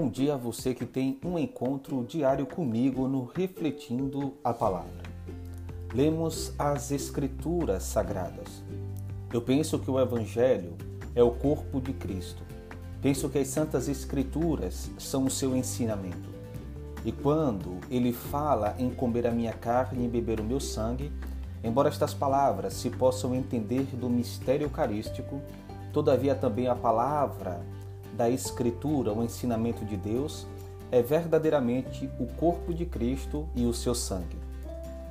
Bom dia a você que tem um encontro diário comigo no Refletindo a Palavra. Lemos as Escrituras Sagradas. Eu penso que o Evangelho é o corpo de Cristo. Penso que as Santas Escrituras são o seu ensinamento. E quando ele fala em comer a minha carne e beber o meu sangue, embora estas palavras se possam entender do mistério eucarístico, todavia também a palavra da Escritura, o ensinamento de Deus, é verdadeiramente o corpo de Cristo e o seu sangue.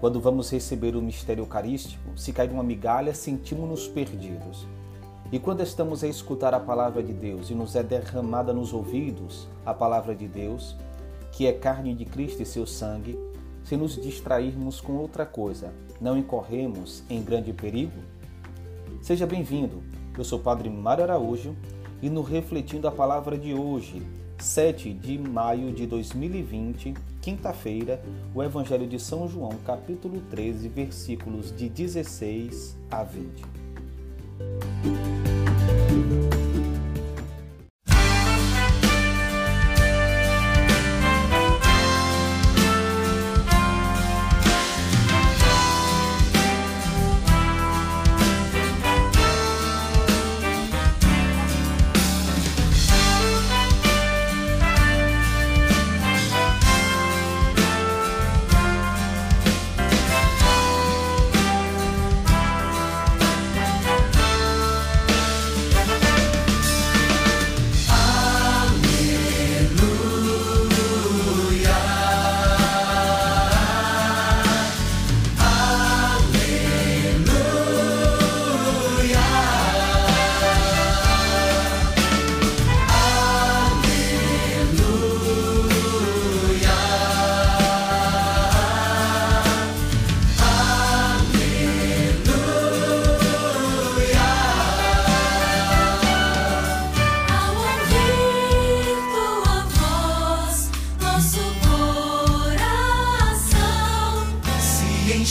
Quando vamos receber o mistério eucarístico, se cai uma migalha, sentimos-nos perdidos. E quando estamos a escutar a palavra de Deus e nos é derramada nos ouvidos a palavra de Deus, que é carne de Cristo e seu sangue, se nos distrairmos com outra coisa, não incorremos em grande perigo? Seja bem-vindo. Eu sou o Padre Mário Araújo e no Refletindo a Palavra de hoje, 7 de maio de 2020, quinta-feira, o Evangelho de São João, capítulo 13, versículos de 16 a 20.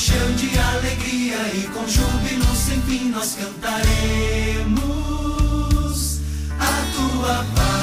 encheu de alegria e com júbilo sem fim nós cantaremos a tua paz.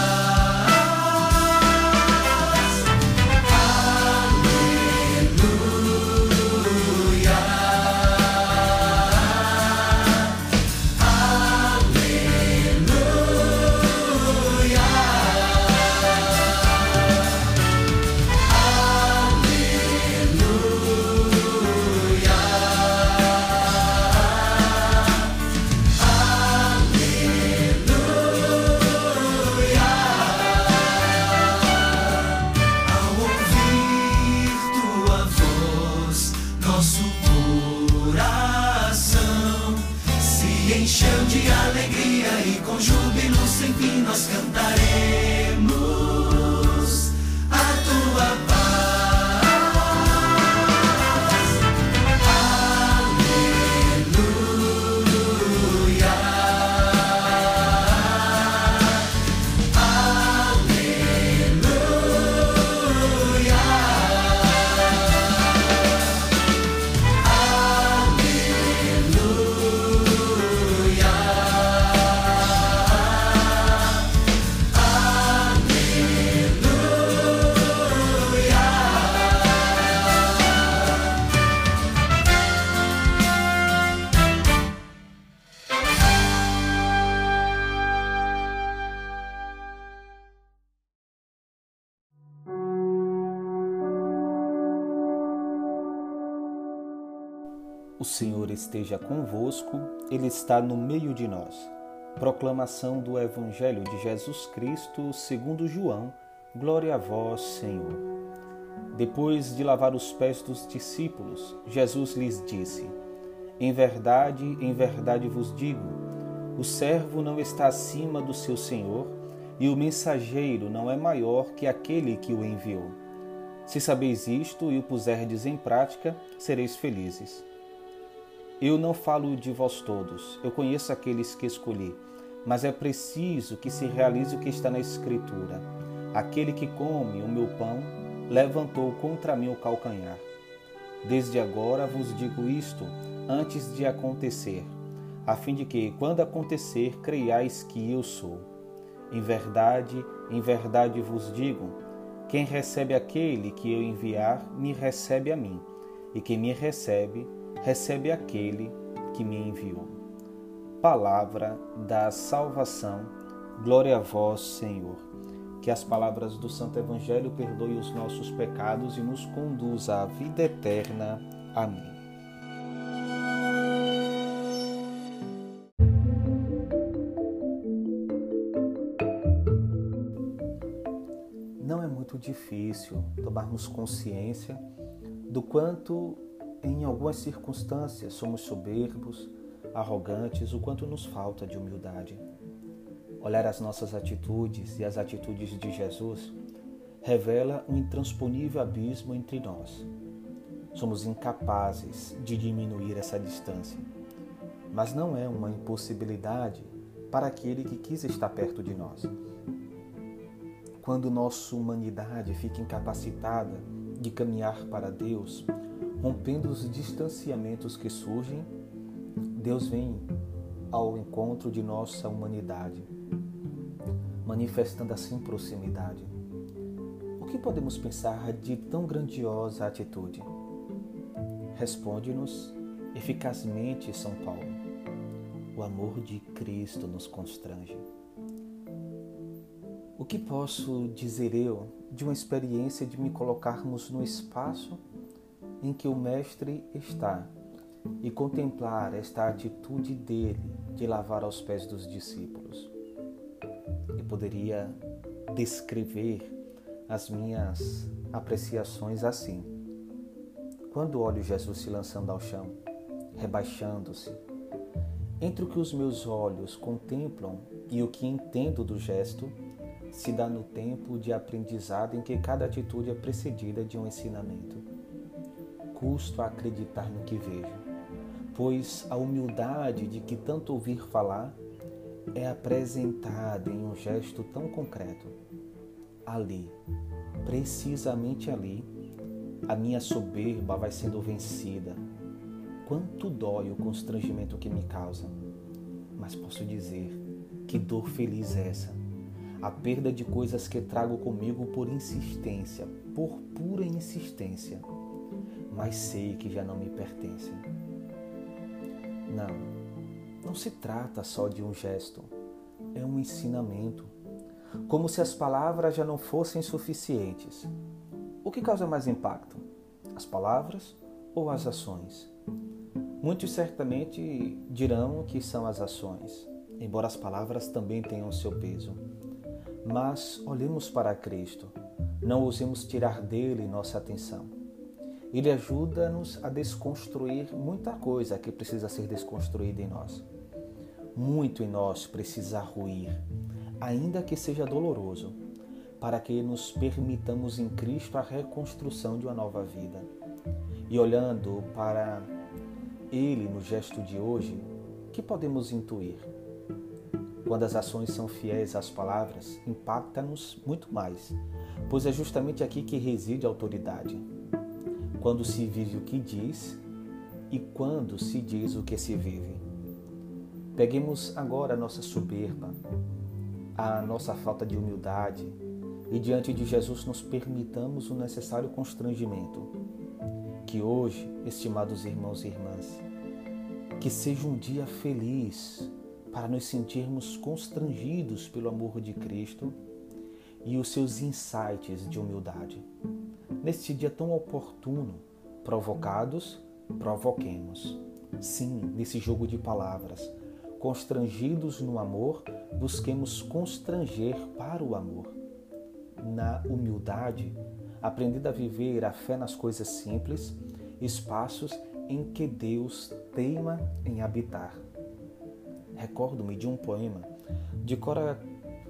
O Senhor esteja convosco, Ele está no meio de nós. Proclamação do Evangelho de Jesus Cristo segundo João. Glória a vós, Senhor. Depois de lavar os pés dos discípulos, Jesus lhes disse: Em verdade, em verdade vos digo, o servo não está acima do seu senhor, e o mensageiro não é maior que aquele que o enviou. Se sabeis isto e o puserdes em prática, sereis felizes. Eu não falo de vós todos, eu conheço aqueles que escolhi, mas é preciso que se realize o que está na Escritura. Aquele que come o meu pão levantou contra mim o calcanhar. Desde agora vos digo isto antes de acontecer, a fim de que, quando acontecer, creiais que eu sou. Em verdade, em verdade vos digo: quem recebe aquele que eu enviar, me recebe a mim, e quem me recebe, recebe aquele que me enviou. Palavra da salvação, glória a vós, Senhor. Que as palavras do Santo Evangelho perdoem os nossos pecados e nos conduza à vida eterna. Amém. Não é muito difícil tomarmos consciência do quanto, em algumas circunstâncias, somos soberbos, arrogantes, o quanto nos falta de humildade. Olhar as nossas atitudes e as atitudes de Jesus revela um intransponível abismo entre nós somos incapazes de diminuir essa distância. Mas não é uma impossibilidade para aquele que quis estar perto de nós. Quando nossa humanidade fica incapacitada de caminhar para Deus, rompendo os distanciamentos que surgem, Deus vem ao encontro de nossa humanidade, manifestando assim proximidade. O que podemos pensar de tão grandiosa atitude? Responde-nos eficazmente, São Paulo. O amor de Cristo nos constrange. O que posso dizer eu de uma experiência de me colocarmos no espaço em que o Mestre está e contemplar esta atitude dele de lavar aos pés dos discípulos? E poderia descrever as minhas apreciações assim quando olho Jesus se lançando ao chão, rebaixando-se, entre o que os meus olhos contemplam e o que entendo do gesto, se dá no tempo de aprendizado em que cada atitude é precedida de um ensinamento. Custo a acreditar no que vejo, pois a humildade de que tanto ouvir falar é apresentada em um gesto tão concreto. Ali, precisamente ali, a minha soberba vai sendo vencida. Quanto dói o constrangimento que me causa. Mas posso dizer que dor feliz é essa. A perda de coisas que trago comigo por insistência, por pura insistência, mas sei que já não me pertencem. Não, não se trata só de um gesto, é um ensinamento. Como se as palavras já não fossem suficientes. O que causa mais impacto? As palavras ou as ações? Muitos certamente dirão que são as ações, embora as palavras também tenham seu peso. Mas olhemos para Cristo, não ousemos tirar dele nossa atenção. Ele ajuda-nos a desconstruir muita coisa que precisa ser desconstruída em nós. Muito em nós precisa ruir, ainda que seja doloroso para que nos permitamos em Cristo a reconstrução de uma nova vida. E olhando para Ele no gesto de hoje, que podemos intuir? Quando as ações são fiéis às palavras, impacta-nos muito mais, pois é justamente aqui que reside a autoridade. Quando se vive o que diz e quando se diz o que se vive. Peguemos agora a nossa soberba, a nossa falta de humildade, e diante de Jesus nos permitamos o necessário constrangimento. Que hoje, estimados irmãos e irmãs, que seja um dia feliz para nos sentirmos constrangidos pelo amor de Cristo e os seus insights de humildade. Neste dia tão oportuno, provocados, provoquemos. Sim, nesse jogo de palavras, constrangidos no amor, busquemos constranger para o amor na humildade, aprendendo a viver a fé nas coisas simples, espaços em que Deus teima em habitar. Recordo-me de um poema de Cora,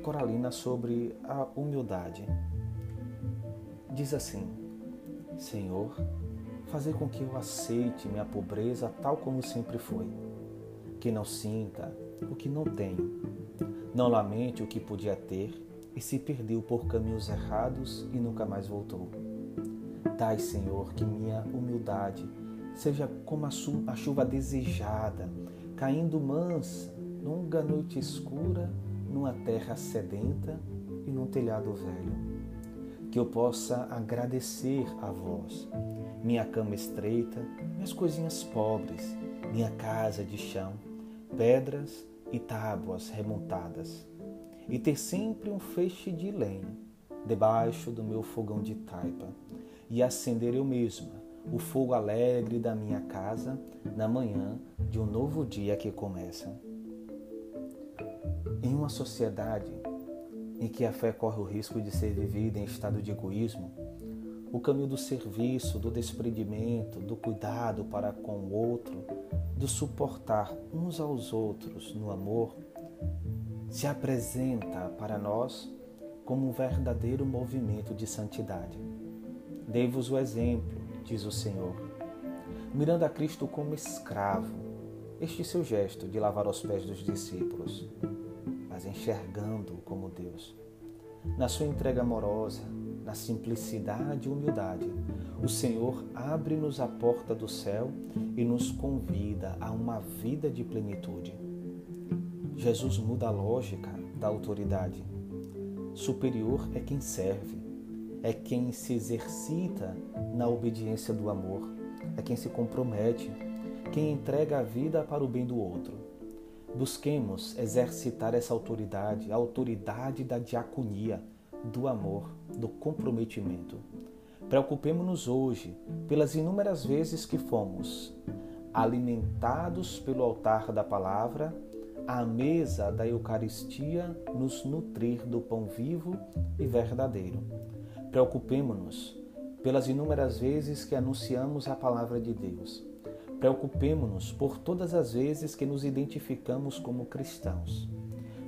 Coralina sobre a humildade. Diz assim: Senhor, fazer com que eu aceite minha pobreza tal como sempre foi, que não sinta o que não tenho, não lamente o que podia ter e se perdeu por caminhos errados e nunca mais voltou. Dai, Senhor, que minha humildade seja como a chuva desejada, caindo mansa, longa noite escura, numa terra sedenta e num telhado velho. Que eu possa agradecer a vós, minha cama estreita, minhas coisinhas pobres, minha casa de chão, pedras e tábuas remontadas, e ter sempre um feixe de lenha debaixo do meu fogão de taipa, e acender eu mesma o fogo alegre da minha casa na manhã de um novo dia que começa. Em uma sociedade em que a fé corre o risco de ser vivida em estado de egoísmo, o caminho do serviço, do desprendimento, do cuidado para com o outro, do suportar uns aos outros no amor, se apresenta para nós como um verdadeiro movimento de santidade. Dei-vos o exemplo, diz o Senhor, mirando a Cristo como escravo, este seu gesto de lavar os pés dos discípulos, mas enxergando-o como Deus. Na sua entrega amorosa, na simplicidade e humildade, o Senhor abre-nos a porta do céu e nos convida a uma vida de plenitude. Jesus muda a lógica da autoridade Superior é quem serve, é quem se exercita na obediência do amor, é quem se compromete, quem entrega a vida para o bem do outro. Busquemos exercitar essa autoridade, a autoridade da diaconia, do amor, do comprometimento. Preocupemos-nos hoje pelas inúmeras vezes que fomos alimentados pelo altar da palavra à mesa da Eucaristia nos nutrir do pão vivo e verdadeiro. Preocupemo-nos pelas inúmeras vezes que anunciamos a palavra de Deus. Preocupemo-nos por todas as vezes que nos identificamos como cristãos,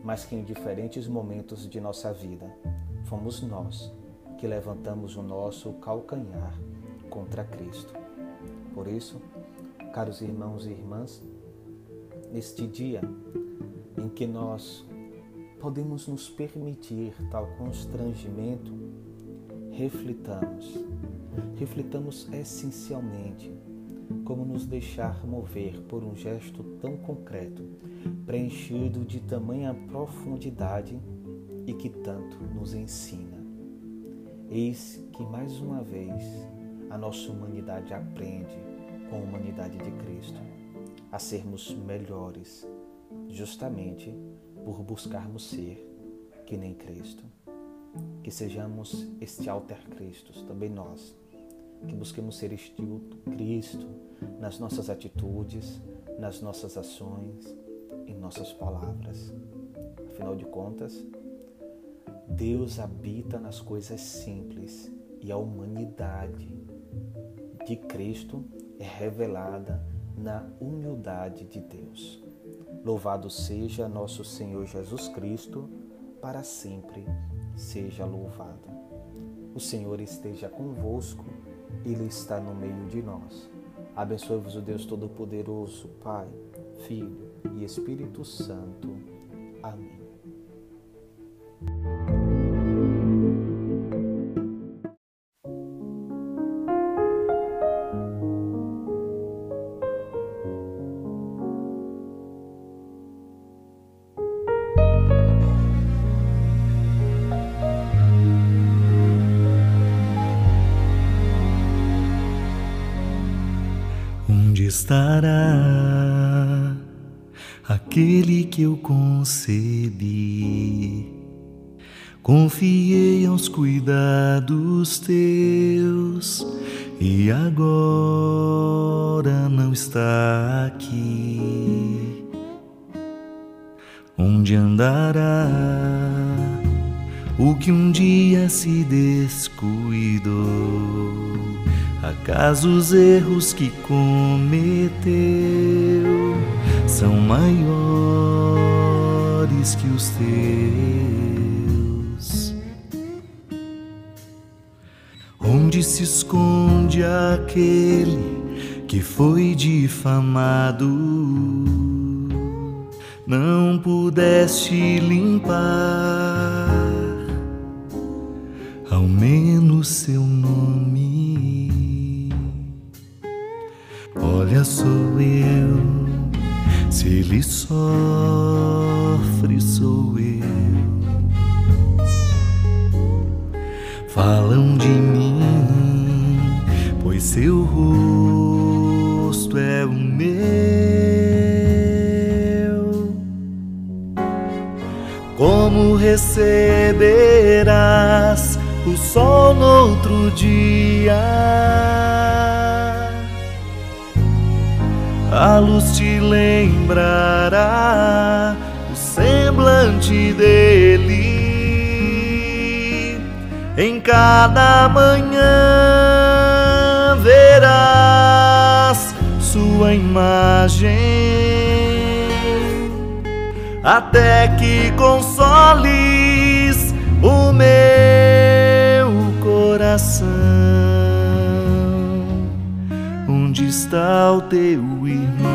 mas que em diferentes momentos de nossa vida fomos nós que levantamos o nosso calcanhar contra Cristo. Por isso, caros irmãos e irmãs, neste dia em que nós podemos nos permitir tal constrangimento, reflitamos. Reflitamos essencialmente como nos deixar mover por um gesto tão concreto, preenchido de tamanha profundidade e que tanto nos ensina. Eis que mais uma vez a nossa humanidade aprende com a humanidade de Cristo a sermos melhores, justamente por buscarmos ser que nem Cristo. Que sejamos este alter Cristo, também nós, que busquemos ser estilo Cristo nas nossas atitudes, nas nossas ações, em nossas palavras. Afinal de contas, Deus habita nas coisas simples e a humanidade de Cristo é revelada na humildade de Deus. Louvado seja nosso Senhor Jesus Cristo, para sempre seja louvado. O Senhor esteja convosco, Ele está no meio de nós. Abençoe-vos o Deus Todo-Poderoso, Pai, Filho e Espírito Santo. Amém. Estará aquele que eu concebi? Confiei aos cuidados teus e agora não está aqui. Onde andará o que um dia se descuidou? Acaso os erros que cometeu são maiores que os teus? Onde se esconde aquele que foi difamado? Não pudeste limpar ao menos seu nome. Olha, sou eu. Se ele sofre, sou eu. Falam de mim, pois seu rosto é o meu. Como receberás o sol no outro dia? A luz te lembrará o semblante dele em cada manhã verás sua imagem, até que consoles o meu coração. Está o teu irmão?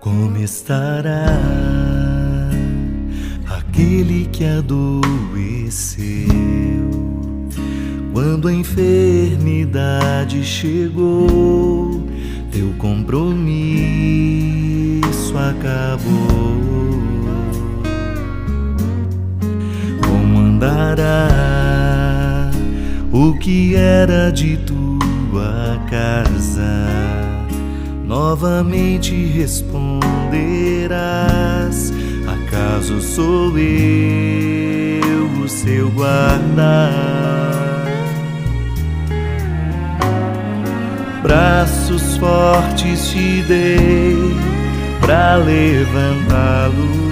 Como estará aquele que adoeceu quando a enfermidade chegou? Teu compromisso acabou. Andará o que era de tua casa? novamente responderás: Acaso sou eu o seu guarda? Braços fortes te dei para levantá-lo.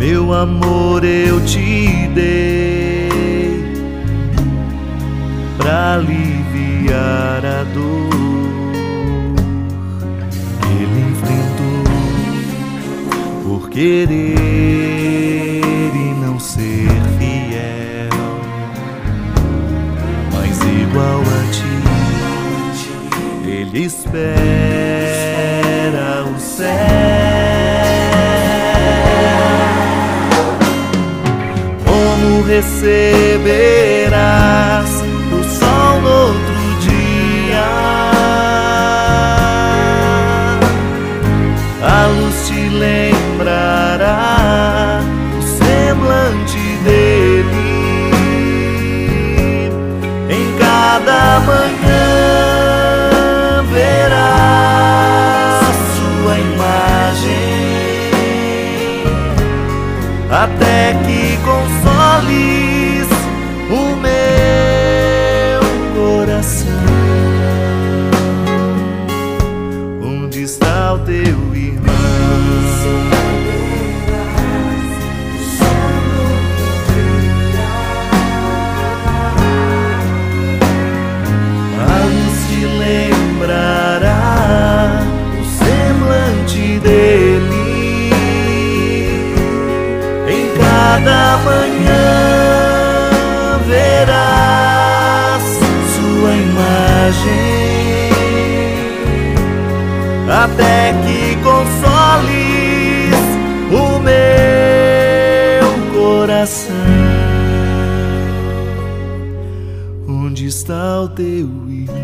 Meu amor eu te dei para aliviar a dor. querer e não ser fiel, mas igual a ti, ele espera o céu. Receberás o sol no outro dia? A luz te lembra lembrará o semblante dele em cada manhã verá sua imagem até que consoles o meu imagem, até que consoles o meu coração. Onde está o teu irmão?